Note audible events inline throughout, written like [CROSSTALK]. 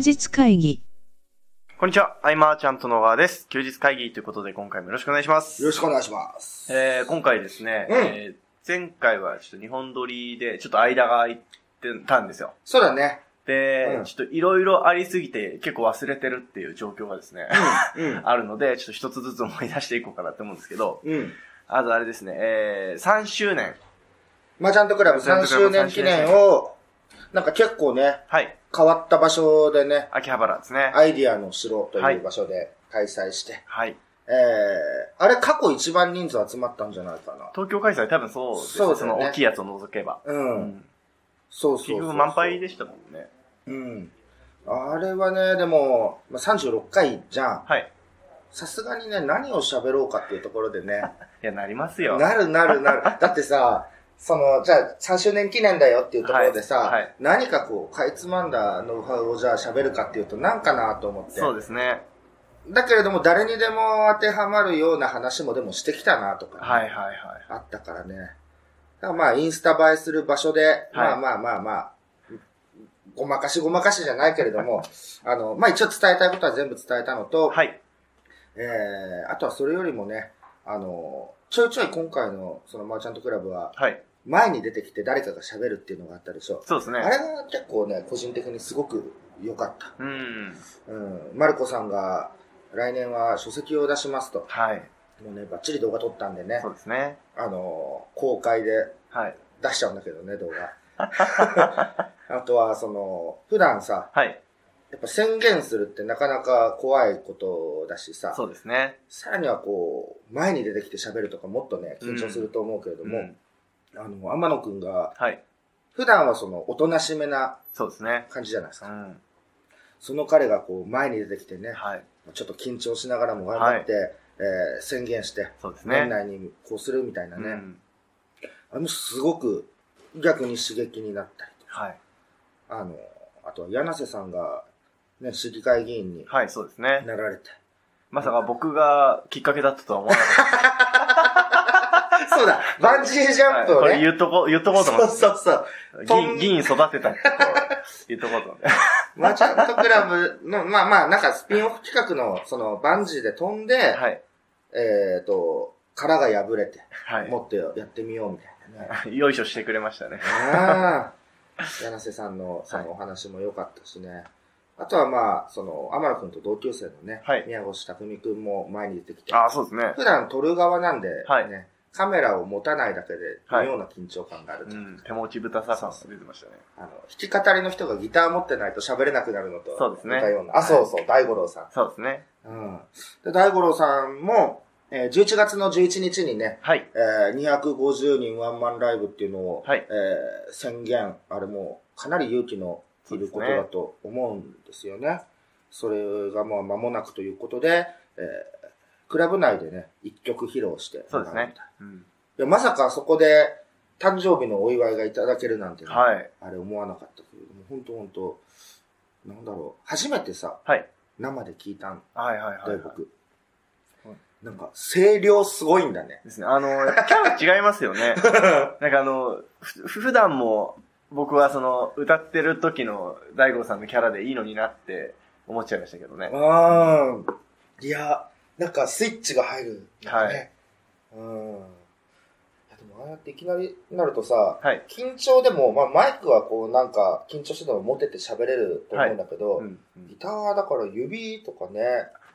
日会議。こんにちは、アイマーちゃんと野川です。休日会議ということで今回もよろしくお願いします。よろしくお願いします。えー、今回ですね、うんえー前回はちょっと2本撮りでちょっと間が空いてたんですよ。そうだね。で、うんちょっといろいろありすぎて結構忘れてるっていう状況がですね、うん。[LAUGHS] あるので、ちょっと一つずつ思い出していこうかなって思うんですけど、うん。まずあれですね、えー、3周年。マーチャントクラブ3周年記念を、なんか結構ね、はい。変わった場所でね、秋葉原ですね。アイディアの城とはいいう場所で開催して、はい。えー、あれ過去一番人数集まったんじゃないかな。東京開催多分そうですそうねその大きいやつを除けば。うん。うんそうそうそう結局満杯でしたもんね。うん。あれはね、でも、まあ、36回じゃん。はい。さすがにね、何を喋ろうかっていうところでね、[LAUGHS] いや、なりますよ。なるなるなる。だってさ、その、じゃあ3周年記念だよっていうところでさ、はいはい何かこう、かいつまんだノウハウをじゃあ喋るかっていうと、なんかなと思って。そうですね。だけれども、誰にでも当てはまるような話もでもしてきたなとかね、はいはいはい。あったからね。だからまあ、インスタ映えする場所で、まあまあまあまあ、ごまかしごまかしじゃないけれども、[LAUGHS] あの、まあ一応伝えたいことは全部伝えたのと、はい。えー、あとはそれよりもね、あの、ちょいちょい今回のそのマーチャントクラブは、はい。前に出てきて誰かが喋るっていうのがあったでしょ。そうですね。あれが結構ね、個人的にすごく良かった。うん。うん。マルコさんが来年は書籍を出しますと。はい。もうね、バッチリ動画撮ったんでねそ、うですね。あの、公開ではい。出しちゃうんだけどね、動画。[LAUGHS] あとは、その、普段さ、はい。やっぱ宣言するってなかなか怖いことだしさ、そうですね。さらにはこう、前に出てきて喋るとかもっとね、緊張すると思うけれども、うんあの、天野くんが、はい。普段はその、おとなしめなそうですね。感じじゃないですか。うん。その彼がこう、前に出てきてね、はい。ちょっと緊張しながらも頑張って、えー宣言して、そうですね。年内にこうするみたいなね、うん。あの、すごく逆に刺激になったりとか、はい。あの、あとは柳瀬さんが、ね、市議会議員にはい、そうですね。なられて。まさか僕がきっかけだったとは思わなかっ [LAUGHS] そうだ、バンジージた。ャンプをね、これ言っとこう、言っとこうと思って。そうそうそう。議員、議員育てたって言っとこうと思って。マーチャントクラブの、まあまあ、なんかスピンオフ企画の、その、バンジーで飛んで、はい。えっ、と、殻が破れて、はい。もっとやってみようみたいなね。よいしょしてくれましたね。ああ。柳瀬さんの、そはいのお話も良かったしね。あとはまあ、その、天野くんと同級生のね、はい宮越匠くんも前に出てきて、ああ、そうですね。普段撮る側なんで、ね、はいカメラを持たないだけで、はい妙な緊張感があると。うん。手持ち豚ささん出てましたね。あの、弾き語りの人がギター持ってないと喋れなくなるのと、そうですねあ、そうそう、大五郎さん。そうですね。うん。で、大五郎さんも、えー11月の11日にね、はい。えー250人ワンマンライブっていうのを、はいえー宣言、あれもかなり勇気のいることだと思うんですよね。それがまあ間もなくということで、えークラブ内でね、一曲披露してそうですね。うん。いやまさかそこで誕生日のお祝いがいただけるなんてね、はい。あれ思わなかったけれども、本当本当なんだろう、初めてさ、はい。生で聞いたんはいはいはい、はい。僕。なんか、声量すごいんだね。ですね。あの、キャラ違いますよね。[LAUGHS] なんかあの、ふ普段も僕はその、歌ってる時の大悟さんのキャラでいいのになって思っちゃいましたけどね。ああ、いや、なんかスイッチが入るんだはね。うん。でもああやっていきなりなるとさ、はい。緊張でも、まあマイクはこうなんか緊張してても持てて喋れると思うんだけど、うん。うんギターだから指とかね、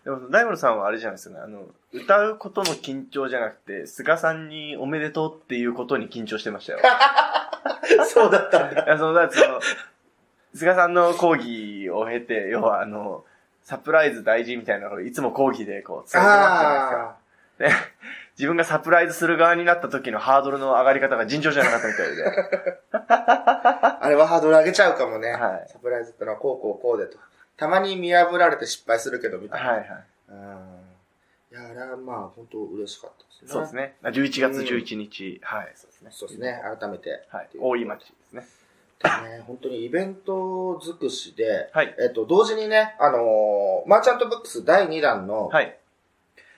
でも、大悟さんはあれじゃないですかね。あの、歌うことの緊張じゃなくて、菅さんにおめでとうっていうことに緊張してましたよ。[LAUGHS] そうだったんだ。いや、その、だその、菅さんの講義を経て、要はあの、サプライズ大事みたいなのをいつも講義でこう、伝えてますじゃないですか。[LAUGHS] 自分がサプライズする側になった時のハードルの上がり方が尋常じゃなかったみたいで。あ、あれはハードル上げちゃうかもね。はいサプライズってのはこうこうこうでと。たまに見破られて失敗するけど、みたいな。はいはい。うん。いや、あれはまあ本当嬉しかったですね。そうですね。11月11日、はい、そうですね。そうですね。改めて。はい。大井町ですね。ね、本当にイベント尽くしで、はい。えっと、同時にね、あのーマーチャントブックス第2弾の、はい。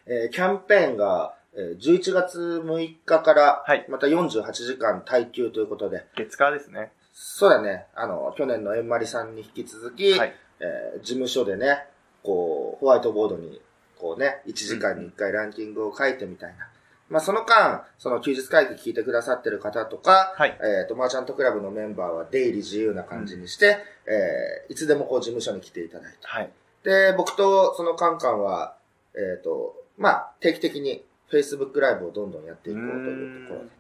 えーキャンペーンが、えー11月6日からはい、また48時間耐久ということで、月火ですね。そうだね、あの、去年の円まりさんに引き続き、はい。えー事務所でね、こう、ホワイトボードに、こうね、1時間に1回ランキングを書いてみたいな。まあ、その間、その休日会議聞いてくださってる方とか、はいえっ、と、マーチャントクラブのメンバーは出入り自由な感じにして、えーいつでもこう事務所に来ていただいて。はい。で、僕とそのカンカンは、えっ、と、まあ、定期的に Facebook ライブをどんどんやっていこうというところで、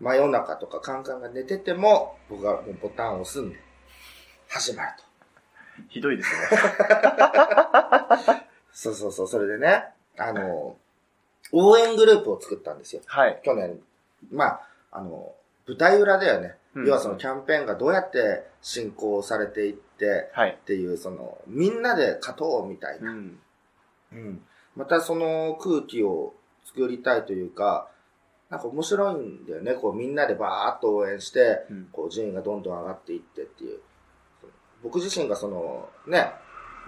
真夜中とかカンカンが寝てても、僕がもうボタンを押すんで、始まると。ひどいですね。[LAUGHS] そうそうそう、それでね、あの、応援グループを作ったんですよ。はい。去年。まあ、あの、舞台裏だよね。うん要はそのキャンペーンがどうやって進行されていって、はい。っていう、その、みんなで勝とうみたいな。うん。うん。またその空気を作りたいというか、なんか面白いんだよね。こうみんなでバーッと応援して、うんこう順位がどんどん上がっていってっていう。僕自身がその、ね、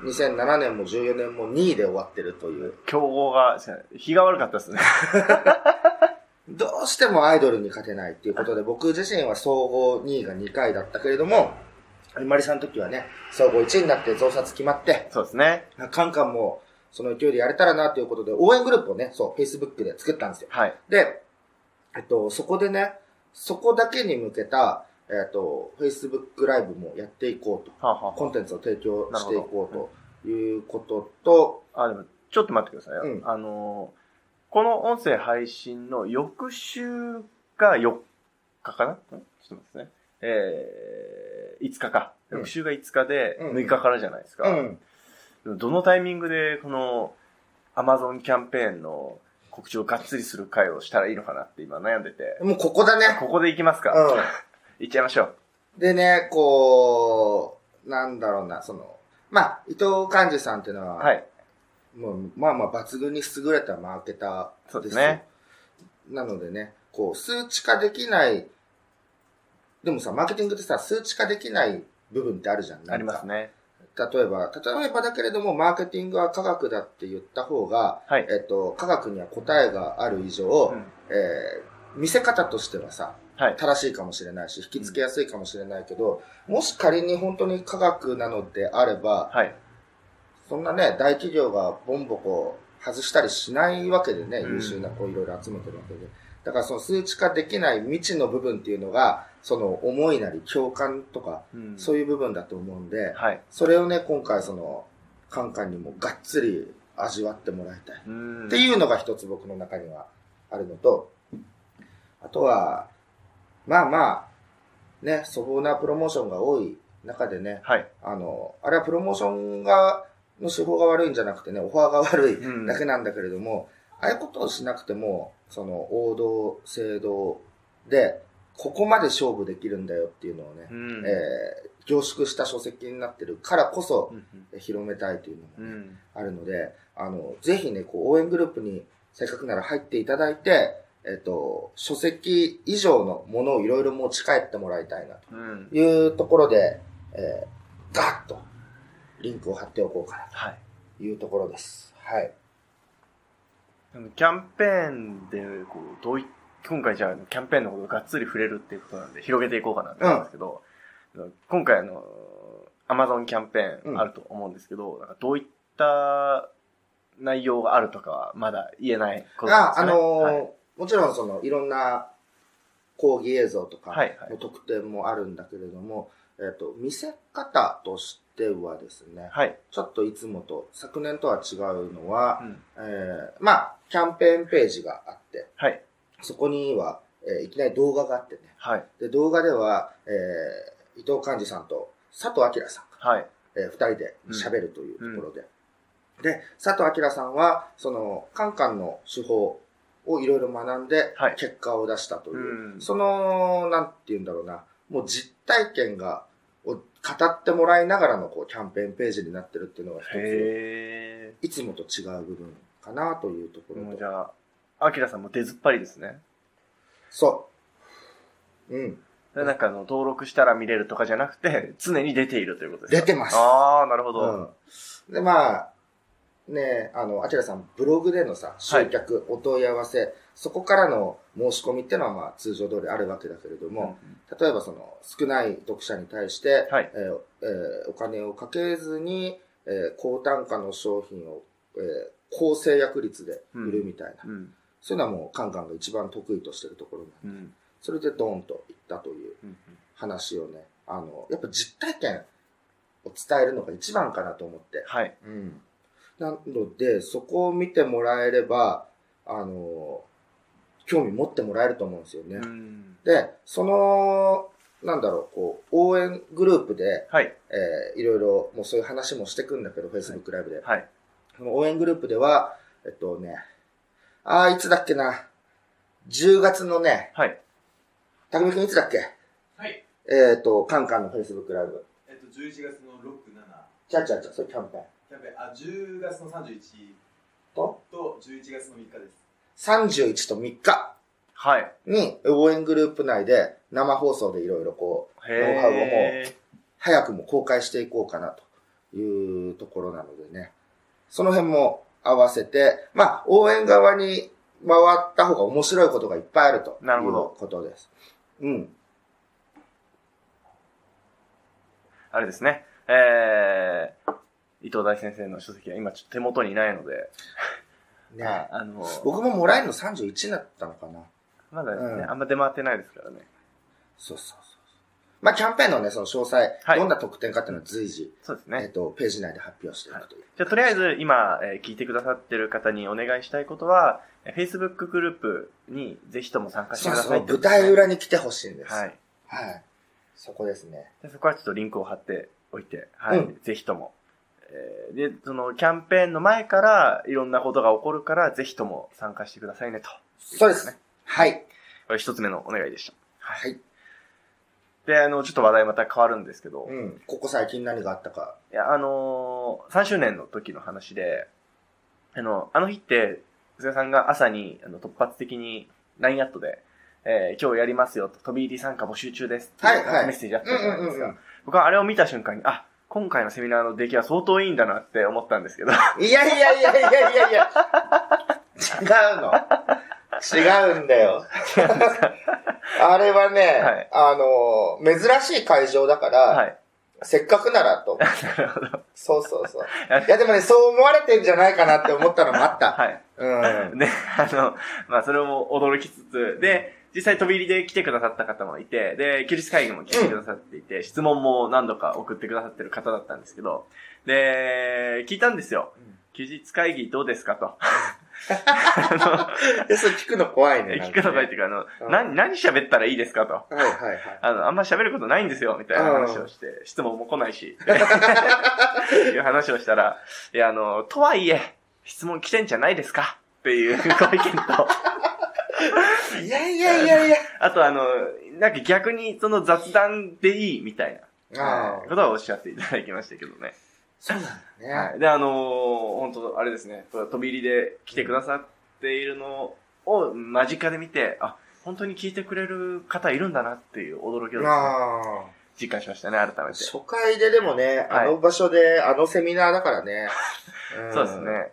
2007年も14年も2位で終わってるという。競合が、日が悪かったですね。[LAUGHS] どうしてもアイドルに勝てないっていうことで、僕自身は総合2位が2回だったけれども、有まりさんの時はね、総合1位になって増刷決まって、そうですね。はい。で、えっと、そこでね、そこだけに向けた、えっと、Facebook ライブもやっていこうと。はあ、はあコンテンツを提供していこうということと、あ、でも、ちょっと待ってくださいよ。うんあのーこの音声配信の翌週が4日かな？ん？ちょっと待ってね。えー、5日か。うん翌週が5日でうん6日からじゃないですか。うん。でもどのタイミングでこの Amazon キャンペーンの告知をがっつりする回をしたらいいのかなって今悩んでて。もうここだね。ここで行きますか。う行っちゃいましょう。ん。でね、こう、なんだろうな、その、まあ、伊藤寛治さんっていうのは、はい。もう、まあまあ抜群に優れたマーケターそうですね。なのでね、こう、数値化できない、でもさ、マーケティングってさ、数値化できない部分ってあるじゃん。なんかありますね。例えば、例えばだけれども、マーケティングは科学だって言った方が、はい。えっと、科学には答えがある以上、うんえー見せ方としてはさ、はい。正しいかもしれないし、引き付けやすいかもしれないけど、もし仮に本当に科学なのであれば、はい。そんなね、大企業がボンボコ外したりしないわけでね、うん優秀な子いろいろ集めてるわけで。だからその数値化できない未知の部分っていうのが、その思いなり共感とか、うんそういう部分だと思うんで、はい。それをね、今回その、カンカンにもがっつり味わってもらいたい。うんっていうのが一つ僕の中にはあるのと、あとは、まあまあ、ね、粗暴なプロモーションが多い中でね、はい。あの、あれはプロモーションが、の手法が悪いんじゃなくてね、オファーが悪いうん。だけなんだけれども、ああいうことをしなくても、その王道、正道で、ここまで勝負できるんだよっていうのをね、うん。えー凝縮した書籍になってるからこそうんうん。広めたいというのもね、うん。あるので、あの、ぜひね、こう、応援グループにせっかくなら入っていただいて、えっと、書籍以上のものをいろいろ持ち帰ってもらいたいなうんというところで、えー、ガッとリンクを貼っておこうかなはい。というところです。はい。あのキャンペーンで、こう、どうい、今回じゃあ、キャンペーンのことをがっつり触れるっていうことなんで、広げていこうかなと思うんですけど、今回あの、アマゾンキャンペーンあると思うんですけど、なんかどういった内容があるとかはまだ言えないことですあ、あよね。のーはいもちろんその、いろんな講義映像とかはいはいの特典もあるんだけれども、えっと、見せ方としてはですね、はい。ちょっといつもと、昨年とは違うのは、うんえーまあ、キャンペーンページがあって、はい。そこには、えーいきなり動画があってね。はい。で、動画では、えー伊藤寛治さんと佐藤明さんが、はい。えー二人で喋るというところで。で、佐藤明さんは、その、カンカンの手法をいろいろ学んではい、結果を出したという、うんその、なんて言うんだろうな、もう実体験が、を語ってもらいながらのこうキャンペーンページになってるっていうのが一つ、へいつもと違う部分かなというところと。うじゃあ、アキラさんも出ずっぱりですね。そう。うん。でなんかあの、登録したら見れるとかじゃなくて、常に出ているということですか？出てますああ、なるほど。うん。で、まあ、ねあの、あちらさん、ブログでのさ、集客、お問い合わせ、そこからの申し込みっていうのはまあ通常通りあるわけだけれども、例えばその少ない読者に対して、はいえーえーお金をかけずに、えー高単価の商品を、えー高制約率で売るみたいな、うん。そういうのはもうカンカンが一番得意としてるところなんでうん。それでドーンといったといううん。話をね、あの、やっぱ実体験を伝えるのが一番かなと思って。はい。うん。なので、そこを見てもらえれば、あの、興味持ってもらえると思うんですよね。うん。で、その、なんだろう、こう、応援グループで、はい。えーいろいろ、もうそういう話もしてくんだけど、Facebook ライブで。はい。その応援グループでは、えっとね、あー、いつだっけな、10月のね、はい。たくみくんいつだっけ？はい。えっ、と、カンカンの Facebook ライブ。えっと、11月の6、7、ちゃちゃちゃ、それキャンペーン。キャンペーン、あ、10月の31と、と11月の3日です。31と3日はい。に応援グループ内で生放送でいろいろこう、ノウハウをもうへ早くも公開していこうかなというところなのでね。その辺も合わせて、まあ、応援側に回った方が面白いことがいっぱいあるというなるほどことです。うん。あれですね。えー、伊藤大先生の書籍は今ちょっと手元にないので、ねあの、僕ももらえるの31だったのかな。まだね、うんあんま出回ってないですからね。そうそうそう。まあ、キャンペーンのね、その詳細、はいどんな特典かっていうのは随時、そうですね。えっと、ページ内で発表していくという。じゃあ、とりあえず今、えー聞いてくださってる方にお願いしたいことは、えー Facebook グループにぜひとも参加してそうそう、くださいって舞ことですね台裏に来てほしいんです。はい。はい。そこですね。でそこはちょっとリンクを貼っておいて、はい。うんぜひとも。えーで、そのキャンペーンの前からいろんなことが起こるから、ぜひとも参加してくださいねと。そうです。はい。これ一つ目のお願いでした。はい。で、あの、ちょっと話題また変わるんですけど、いうん。ここ最近何があったか。や、あのー、3周年の時の話で、あの、あの日って、菅さんが朝にあの突発的に LINE アットで、えー今日やりますよと、飛び入り参加募集中ですっていうはいはいメッセージあったじゃないですか。僕はあれを見た瞬間に、あ、今回のセミナーの出来は相当いいんだなって思ったんですけど、いやいやいやいやいやいや。違うの。違うんだよ。[LAUGHS] あれはね、はいあの、珍しい会場だから、はい。せっかくならと。[LAUGHS] なるほど。そうそうそう。いやでもね、そう思われてんじゃないかなって思ったのもあった。はい。うん。で、あの、まあ、それも驚きつつ、で、実際飛び入りで来てくださった方もいて、で、休日会議も来てくださっていて、質問も何度か送ってくださってる方だったんですけど、で、聞いたんですよ。休日会議どうですかと。[LAUGHS] で、それ聞くの怖いね。聞くのがいいっていうか、あの、うん何、何喋ったらいいですかと。はいはいはい。あの、あんま喋ることないんですよ、みたいな話をして、質問も来ないし、いう話をしたら、いや、あの、とはいえ、質問来てんじゃないですかっていうご意見と、いやいやいやいや。あとあの、なんか逆にその雑談でいいみたいな、ああことはおっしゃっていただきましたけどね。そうなんだね。はい。で、あのー本当あれですね、飛び入りで来てくださっているのを間近で見て、あ、本当に聞いてくれる方いるんだなっていう驚きをね、ああ。実感しましたね、改めて。初回ででもね、はいあの場所で、あのセミナーだからね。ん [LAUGHS] そうです。ね。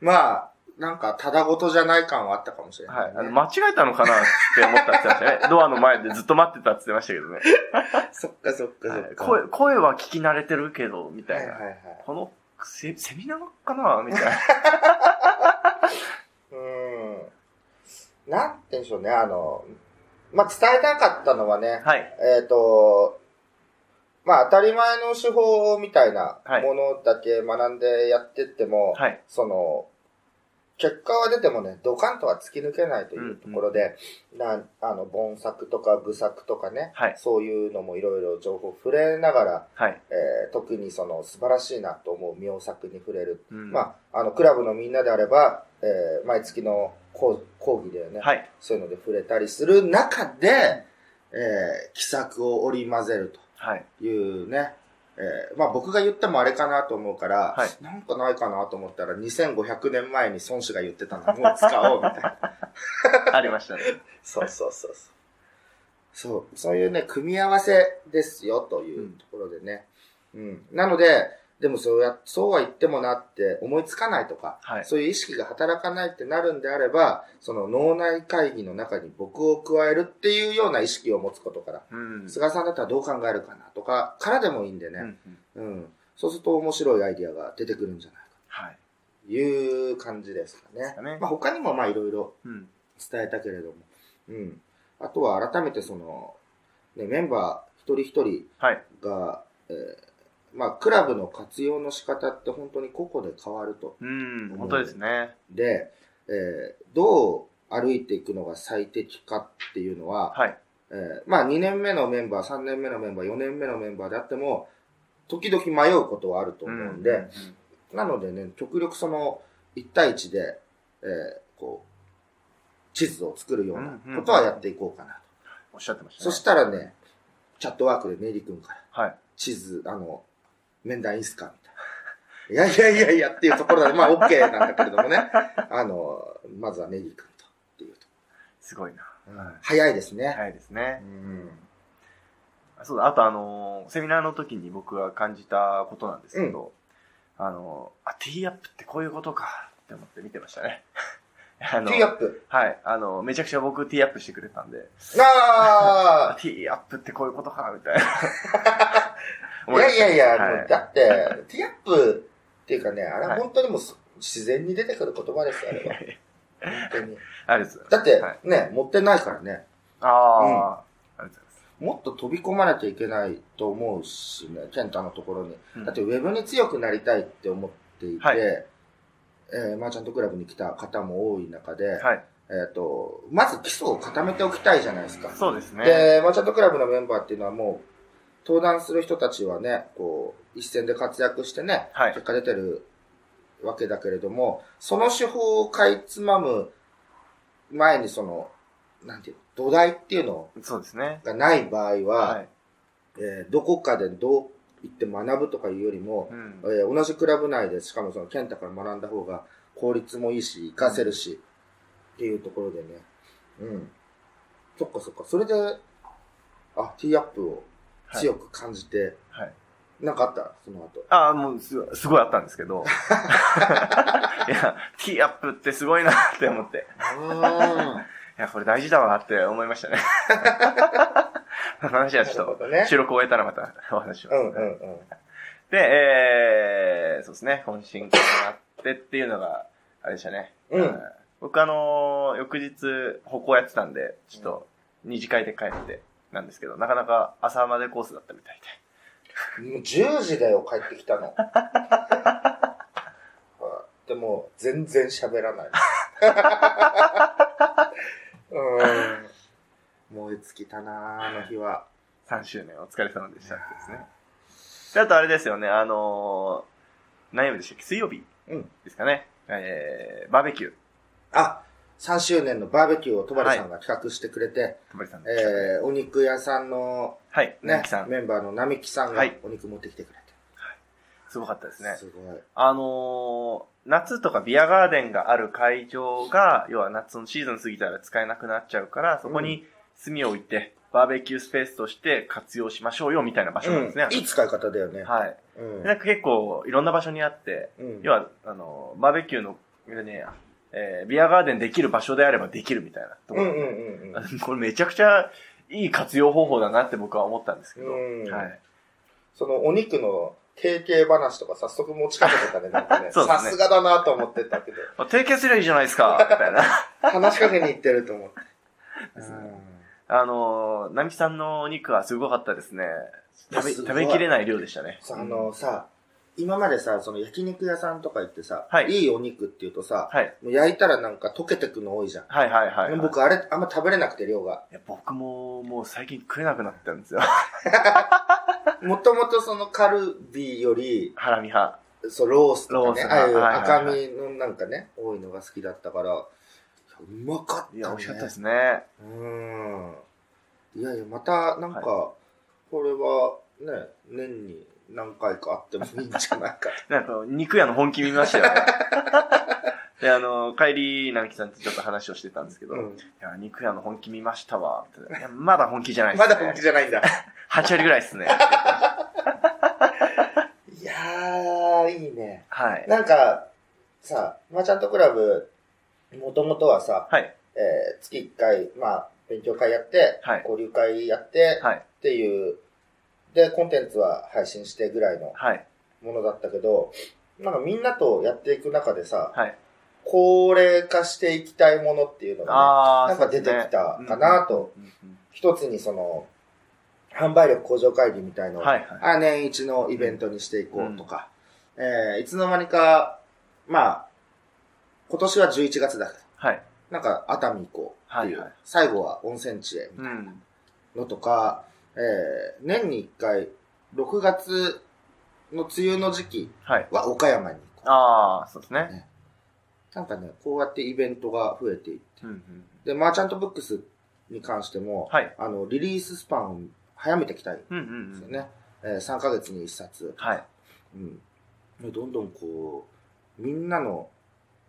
まあ、なんか、ただごとじゃない感はあったかもしれなはいい。ね、あの、間違えたのかなって思ったって言ってましたね。[LAUGHS] ドアの前でずっと待ってたって言ってましたけどね。そっかそっかそっか。はい声、声は聞き慣れてるけど、みたいな。はいはいはい。このセ、セミナーかなみたいな。[LAUGHS] うん。なんて言うんでしょうね、あの、まあ、伝えたかったのはね、はい。えっ、と、まあ、当たり前の手法みたいなはいものだけ学んでやってっても、はい。その、結果は出てもね、ドカンとは突き抜けないというところで、なあの、盆作とか部作とかね、はい。そういうのもいろいろ情報触れながら、はい。えー特にその素晴らしいなと思う妙作に触れる。うんまあ、あの、クラブのみんなであれば、えー毎月の講講義でね、はい。そういうので触れたりする中で、えー、奇策を織り交ぜるはい。というね、えーまあ僕が言ってもあれかなと思うから、はいなんかないかなと思ったら2500年前に孫子が言ってたのもう使おうみたいな。[LAUGHS] ありましたね。そうそうそうそう。そう、そういうね、組み合わせですよというところでね。うん。なので、でもそうや、そうは言ってもなって思いつかないとか、はい。そういう意識が働かないってなるんであれば、その脳内会議の中に僕を加えるっていうような意識を持つことから、うん。菅さんだったらどう考えるかなとか、からでもいいんでうんうね、んうん。そうすると面白いアイディアが出てくるんじゃないかはい。という感じですかね。かねまあ他にもまあいろいろうん。伝えたけれども、うん。あとは改めてその、ね、メンバー一人一人はい。が、えーまあクラブの活用の仕方って本当に個々で変わると。うん。本当ですね。で、えーどう歩いていくのが最適かっていうのは、はい。えーまあ2年目のメンバー、3年目のメンバー、4年目のメンバーであっても、時々迷うことはあると思うんで、うんなのでね、極力その1対1で、えーこう、地図を作るようなことはやっていこうかなと。おっしゃってましたね。そしたらね、チャットワークでネリ君から、はい。地図、あの、面談いいっすか？みたいな。いやいやいやいやっていうところなんで、まあ OK なんだけれどもね。あの、まずはネリ君とっていうと。すごいな。早いですね。早いですねう。ん。そうだ、あとあのーセミナーの時に僕が感じたことなんですけど、あのーあ、ティーアップってこういうことかって思って見てましたね。[LAUGHS] あのティーアップ？はい。あの、めちゃくちゃ僕ティーアップしてくれたんで、あ [LAUGHS] ティーアップってこういうことかみたいな。[LAUGHS] あいやいやいや、はいだって、[LAUGHS] ティーアップっていうかね、あれは本当にもう自然に出てくる言葉ですよ、あれは。[LAUGHS] 本当に。あれです。だってはい、ね、持ってないからね。ああ、ありがとうございます。もっと飛び込まなきゃいけないと思うしね、ケンタのところに。うんだってウェブに強くなりたいって思っていて、はいえーマーチャントクラブに来た方も多い中で、はい。えっ、と、まず基礎を固めておきたいじゃないですか。そうですね。で、マーチャントクラブのメンバーっていうのはもう、登壇する人たちはね、こう、一戦で活躍してね、はい結果出てるわけだけれども、その手法をかいつまむ前にその、なんていうの、土台っていうのそうですね。がない場合は、はい。えーどこかでどう言って学ぶとかいうよりも、うんえ。ー同じクラブ内で、しかもその、ケンタから学んだ方が効率もいいし、活かせるし、っていうところでね。うん。そっかそっか。それで、あ、ティーアップを強く感じて、はい。なんかあった？その後。ああ、もうすごい、すごいあったんですけど。[LAUGHS] いや、ティーアップってすごいなって思って。[LAUGHS] いや、これ大事だわって思いましたね。[LAUGHS] 話はちょっと、収録を終えたらまたお話します、うんうんうん。で、えー、そうですね、懇親会があってっていうのが、あれでしたね。うんはい僕あのー翌日、歩行やってたんで、ちょっと、二次会で帰って、なんですけど、なかなか朝までコースだったみたいで。もう10時だよ、帰ってきたの。[LAUGHS] でも、全然喋らない。[LAUGHS] うん。燃え尽きたなあの日は。3周年お疲れ様でしたってですね。で、あとあれですよね、あのー、何曜日でしたっけ？水曜日うんですかね。えー、バーベキュー。あ、3周年のバーベキューを戸張さんが企画してくれて、さんえー、お肉屋さんのはい、ねね、さん。メンバーの並木さんがはいお肉持ってきてくれて。すごかったですね。すごい。あのー、夏とかビアガーデンがある会場が、要は夏のシーズン過ぎたら使えなくなっちゃうから、そこに炭を置いて、バーベキュースペースとして活用しましょうよ、みたいな場所なんですね。うん、いい使い方だよね。はい。うんでなんか結構、いろんな場所にあって、うん要は、あの、バーベキューの、ね、えービアガーデンできる場所であればできるみたいなところ。うんうんうんうん。[LAUGHS] これめちゃくちゃいい活用方法だなって僕は思ったんですけど。うんはい。そのお肉の提携話とか早速持ちかけてたね、なんか [LAUGHS] ね。さすがだなと思ってたけど、[LAUGHS] 提携すりゃいいじゃないですか、みたいな。話しかけに行ってると思って。あの、ナミさんのお肉はすごかったですね。食べ、食べきれない量でしたね。さあのさ、今までさ、その焼肉屋さんとか行ってさ、はいいいお肉って言うとさ、はい。もう焼いたらなんか溶けてくの多いじゃん。はいはいはい、はい。僕あれあんま食べれなくて量が。いや僕ももう最近食えなくなったんですよ。[LAUGHS] もともとそのカルビより、ハラミ派。そう、ロースとかね、ああいう赤身のなんかね、多いのが好きだったから、うまかったね。いや、美味しかったですね。うん。いやいや、また、なんか、これは、ね、年に何回かあってもいいんじゃないか。[LAUGHS] なんか、肉屋の本気見ましたよね。[LAUGHS] で、あの、帰り、直樹さんとちょっと話をしてたんですけど、いうん。や、肉屋の本気見ましたわ。いや、まだ本気じゃないですね。まだ本気じゃないんだ。8割ぐらいですね。[LAUGHS] いやあー、いいね。はい。なんか、さ、マーチャントクラブ、もともとはさ、はい。えー月1回、まあ、勉強会やって、はい交流会やって、はい。っていう、で、コンテンツは配信してぐらいのはい。ものだったけど、なんかみんなとやっていく中でさ、はい。高齢化していきたいものっていうのが、ね、なんか出てきたかなとうんうんうん一つにその、販売力向上会議みたいのを、はいはい。あ年一のイベントにしていこうとか、えーいつの間にか、まあ、今年は11月だけど、はい。なんか熱海行こうっていう、はいはい最後は温泉地へみたいうん。なのとか、えー年に1回、6月の梅雨の時期は岡山に行こああ、そうですね。ねう。なんかね、こうやってイベントが増えていって、うんうん。で、マーチャントブックスに関しても、はい。あの、リリーススパンを早めていきたいんうんうんうん。ですよね。えー3ヶ月に1冊。はい。うん。でどんどんこう、みんなの、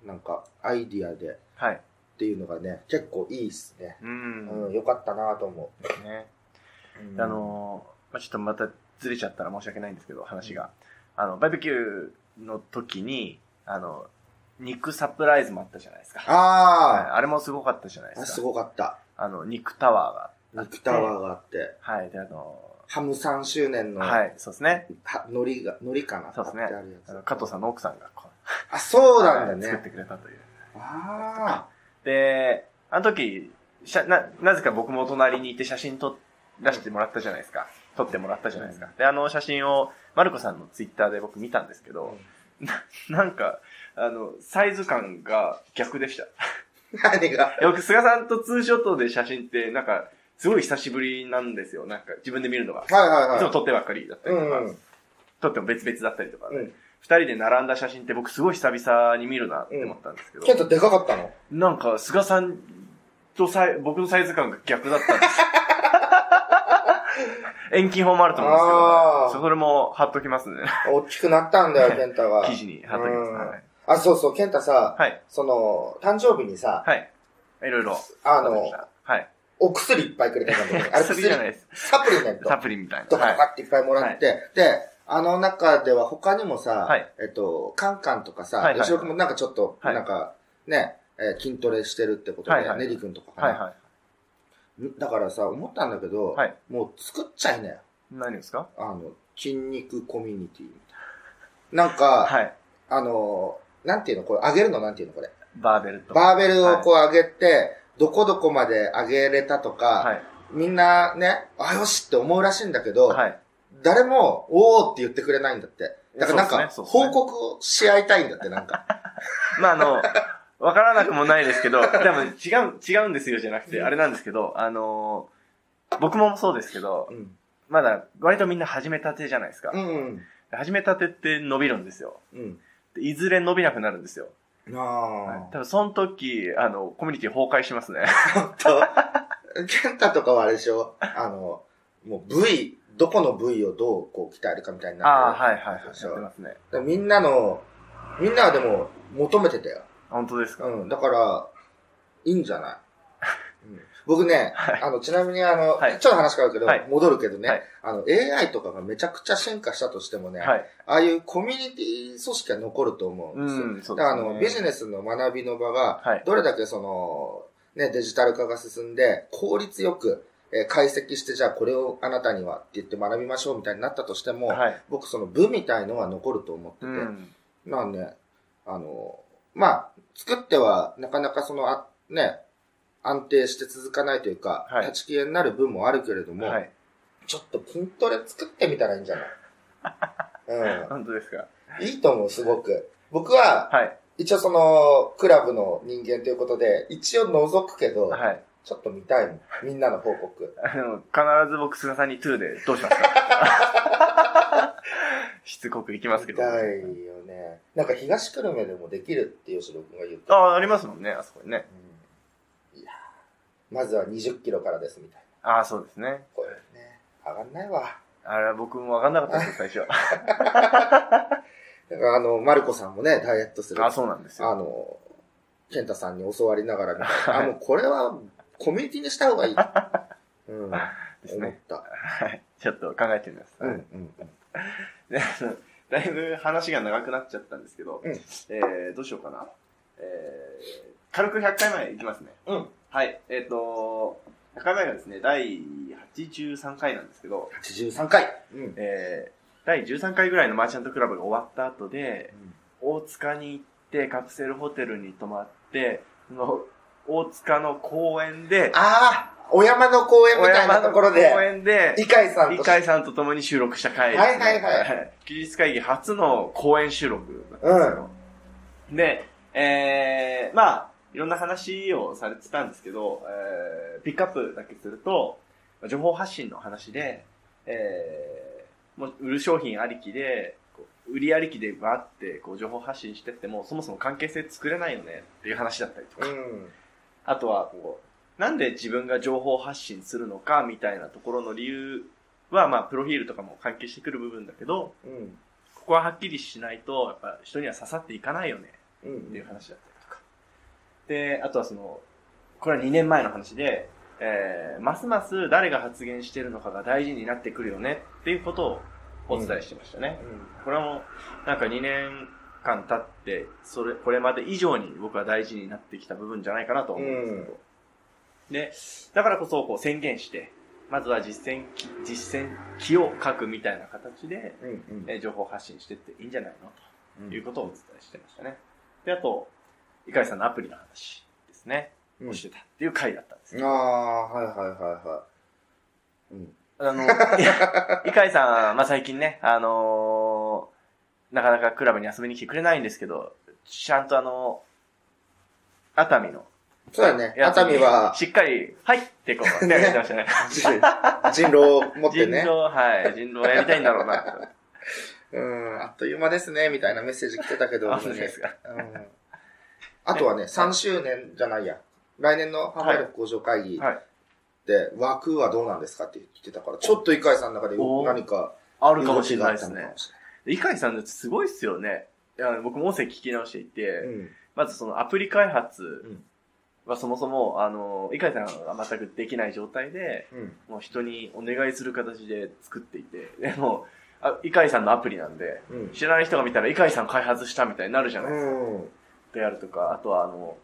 なんか、アイディアでっはい。ていうのがね、結構いいっすね。う。うんん、よかったなと思ね。う。うんあ、のー、まあちょっとまたずれちゃったら申し訳ないんですけど、話が。あの、バーベキューの時に、あの、肉サプライズもあったじゃないですか。はいああれもすごかったじゃないですか。すごかった。あの、肉タワーがあって。肉タワーがあって、はい。で、あのハム3周年の、ー、はい、そうですね。は海苔が、海苔かなそうですね加藤さんの奥さんがこう、あ、そうなんだはい作ってね。くれたという。あで、あの時、しゃな、なぜか僕もお隣にいて写真撮らせてもらったじゃないですか。撮ってもらったじゃないですか。で、あの写真を、マルコさんのツイッターで僕見たんですけど、[LAUGHS] なんか、あの、サイズ感が逆でした。何が？や僕、菅さんとツーショットで写真って、なんか、すごい久しぶりなんですよ。なんか、自分で見るのが。はいはいはい。いつも撮ってばっかりだったりとか、うんうん撮っても別々だったりとか、二、うん人で並んだ写真って僕すごい久々に見るなって思ったんですけど、ケントでかかったの？なんか、菅さんとサイ僕のサイズ感が逆だったんです。[LAUGHS] 遠近法もあると思うんですけど、それも貼っときますね。大きくなったんだよ、ケンタが。記事に貼っときます。あ、そうそう、ケンタさ、はい。その、誕生日にさ、はい。いろいろ。あの、はい。お薬いっぱいくれたんだけど、あれ薬じゃないです。サプリメントサプリみたいな。とかっていっぱいもらって、で、あの中では他にもさ、はいえっと、カンカンとかさ、吉尾くんもなんかちょっと、はいなんか、ね、えー筋トレしてるってことで、ネリ君とかかな、だからさ、思ったんだけど、はいもう作っちゃいなよ。何ですか？あの、筋肉コミュニティみたいな。なんか、はい。あの、なんていうのこれ、上げるの？なんていうのこれ？バーベルと。バーベルをこう上げて、どこどこまで上げれたとか、はい。みんなね、あ、よしって思うらしいんだけど、はい。誰も、おーって言ってくれないんだって。だからなんか、報告をし合いたいんだって、なんか。[LAUGHS] まあ、あの、わからなくもないですけど、[LAUGHS] でも違う、違うんですよじゃなくて、あれなんですけど、あの、僕もそうですけどう、ん。まだ割とみんな始めたてじゃないですかう。ん。始めたてって伸びるんですよ。うん。でいずれ伸びなくなるんですよ。ああ。多分その時、あの、コミュニティ崩壊しますね。[LAUGHS] と、ケンタとかはあれでしょ？あの、もう部位、どこの部位をどうこう鍛えるかみたいになああ、ってはいはいはい。やそうってますね。みんなの、みんなはでも求めてたよ。本当ですか、うん。だから、いいんじゃない、[LAUGHS] うん僕ね、はいあの、ちなみにあの、はいちょっと話変わるけど、はい戻るけどね、はいあの、AI とかがめちゃくちゃ進化したとしてもね、はい。ああいうコミュニティ組織は残ると思うんですよ。だからあの。ビジネスの学びの場が、はい。どれだけその、ね、デジタル化が進んで、効率よく、えー解析して、じゃあこれをあなたにはって言って学びましょうみたいになったとしても、はい。僕その部みたいのは残ると思ってて、うん。まあね、あの、まあ、作ってはなかなかその、あね、安定して続かないというか、はい立ち消えになる分もあるけれども、はい。ちょっと筋トレ作ってみたらいいんじゃない？[LAUGHS] うん。本当ですか？いいと思う、すごく。僕は、はい。一応その、クラブの人間ということで、一応覗くけど、はい。ちょっと見たいもん。みんなの報告。あの、必ず僕、菅さんに2でどうしますか？[LAUGHS] しつこくいきますけど。見たいよね。なんか東久留米でもできるって吉野君が言ってああ、ありますもんね、あそこにね。うんいやーまずは20キロからですみたいな。ああ、そうですね。これね、上がんないわ。あれは僕もわかんなかったです、[LAUGHS] 最初。だからあの、マルコさんもね、ダイエットする。あそうなんですよ。あの、ケンタさんに教わりながらみたいな。あ、もうこれはコミュニティにした方がいい。[LAUGHS] うん。ですね。思った。はい。ちょっと考えてみます。うん、うん、であのだいぶ話が長くなっちゃったんですけど、うんえー、どうしようかな。えー、軽く100回前いきますね。うん。はい。えっ、と、100回前がですね、第83回なんですけど、83回。うん。えー、第13回ぐらいのマーチャントクラブが終わった後で、大塚に行ってカプセルホテルに泊まって、その大塚の公園で、ああ、お山の公園みたいなところ小山の公で、園で、イカイさんと。イカイさんと共に収録した回です、ね。はいはいはい休日会議初の公演収録んですよ。で、えー、まあ、いろんな話をされてたんですけど、えー、ピックアップだけすると、情報発信の話で、えー、もう売る商品ありきで、売りありきでバーってこう情報発信してっても、そもそも関係性作れないよねっていう話だったりとか、うん。あとはこう、なんで自分が情報発信するのかみたいなところの理由は、まあ、プロフィールとかも関係してくる部分だけど、うん。ここははっきりしないと、やっぱ人には刺さっていかないよねうん。っていう話だったりとか。で、あとはその、これは2年前の話で、えー、ますます誰が発言してるのかが大事になってくるよねっていうことをお伝えしてましたね。これも、なんか2年間経って、それ、これまで以上に僕は大事になってきた部分じゃないかなと思うんですけど。で、だからこそこう宣言して、まずは実践機、実践機を書くみたいな形で、うん。うん。えー情報発信してっていいんじゃないの？うんということをお伝えしてましたね。で、あと、いかりさんのアプリの話ですね。してたっていう回だったんですよ。ああ、はいはいはいはい。うん。あの、いかりさん、まあ、最近ね、あのーなかなかクラブに遊びに来てくれないんですけど、ちゃんとあの、熱海の、そうだね。熱海は、しっかり、はいってこう、手挙げてましたね。[LAUGHS] 人狼を持ってね。人狼、はい、人狼やりたいんだろうなと。うん、あっという間ですね、みたいなメッセージ来てたけど、あそうですかうんあとはね、3周年じゃないや。来年の販売力向上会議はい。で、枠はどうなんですかって言ってたから、ちょっとイカイさんの中で何か、あるかもしれないですね動きがあったのかも。しいかりさんのやつすごいっすよね。いや、僕も音声聞き直していて、うん。まずそのアプリ開発んはそもそも、あの、いかりさんが全くできない状態で、うん。もう人にお願いする形で作っていて、でも、あいかりさんのアプリなんで、うん。知らない人が見たら、いかりさん開発したみたいになるじゃないですか。うん。であるとか、あとはあの、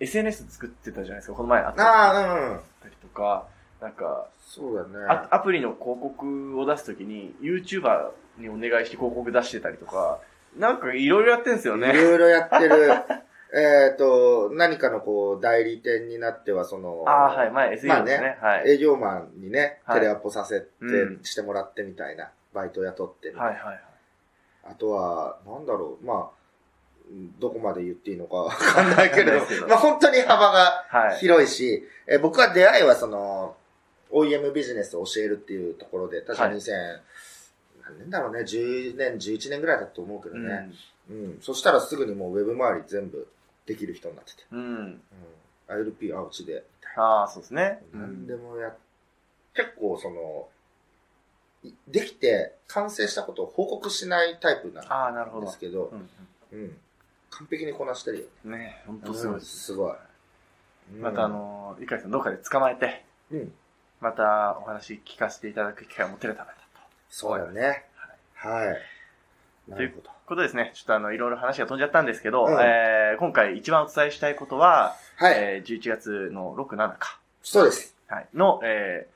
SNS 作ってたじゃないですか、この前あったああ、うん。りとか、なんか、そうだね。あアプリの広告を出すときに、YouTuber にお願いして広告出してたりとか、なんかいろいろやってんすよいね。ろいろやってる。[LAUGHS] えっと、何かのこう、代理店になっては、その、ああ、はい、前 SEO ですね。まあねはい。営業マンにね、はいテレアポさせて、うんしてもらってみたいな、バイト雇ってみたいなはい、はい。あとは、なんだろう、まあ、うんどこまで言っていいのか [LAUGHS] わかんないけれどまあ本当に幅がはい。広いし、え僕は出会いはその、OEM ビジネスを教えるっていうところで、確かはい2000、何年だろうね、10年、11年ぐらいだと思うけどうね。ん。うん。そしたらすぐにもうウェブ周り全部できる人になってて。うん。うん。ILP あうちで、ああ、そうですね。何でもや、結構その、いできて完成したことを報告しないタイプなんああ、なるほどです。けど、うんうん。完璧にこなしてるよ。うん。ね本当すごいです。すごい。またあ、の、いかりさんどっかで捕まえて、うん。またお話聞かせていただく機会を持てるためだと。そうだね。はい。なるほど。ことですね。ちょっとあの、いろいろ話が飛んじゃったんですけど、うんえー、今回一番お伝えしたいことは、はい。えー、11月の6、7か、そうです。はい、の、え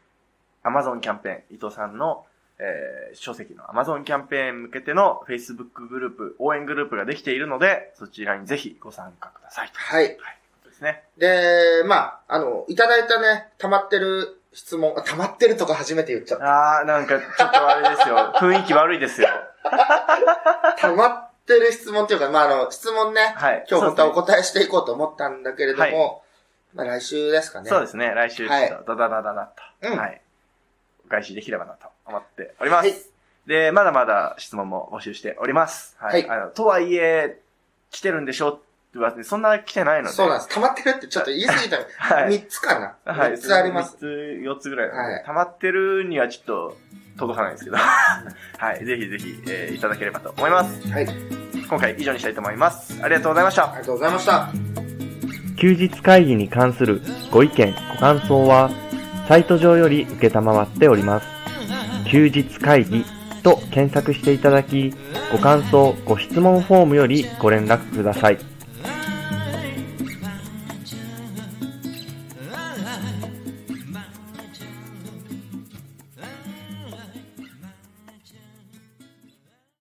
ー、Amazon キャンペーン、伊藤さんの、えー、書籍の Amazon キャンペーン向けての Facebook グループ、応援グループができているので、そちらにぜひご参加ください。とはい。いうことですね。で、まあ、あの、いただいたね、溜まってる質問、あ溜まってるとか初めて言っちゃった。あー、なんかちょっとあれですよ。[LAUGHS] 雰囲気悪いですよ。[LAUGHS] 溜まってる質問っていうか、まあ、あの、質問ね、はい。今日本当はお答えしていこうと思ったんだけれども、まあ来週ですかね。そうですね。来週ちょっとダダダダダッと、うんはい。お返しできればなと思っております。はいで、まだまだ質問も募集しております。はい。はいあのとはいえ、来てるんでしょって言われて、そんな来てないので。そうなんです。溜まってるってちょっと言い過ぎた。[LAUGHS] はい3つかな。はい。3つあります。3つ、4つぐらいはい溜まってるにはちょっと届かないんですけど。[LAUGHS] はい。ぜひぜひ、えーいただければと思います。はい。あ今回以上にしたいと思います。ありがとうございました。りがとうございました。休日会議に関するご意見、ご感想は、サイト上より受けたまわっております。休日会議と検索していただき、ご感想、ご質問フォームよりご連絡ください。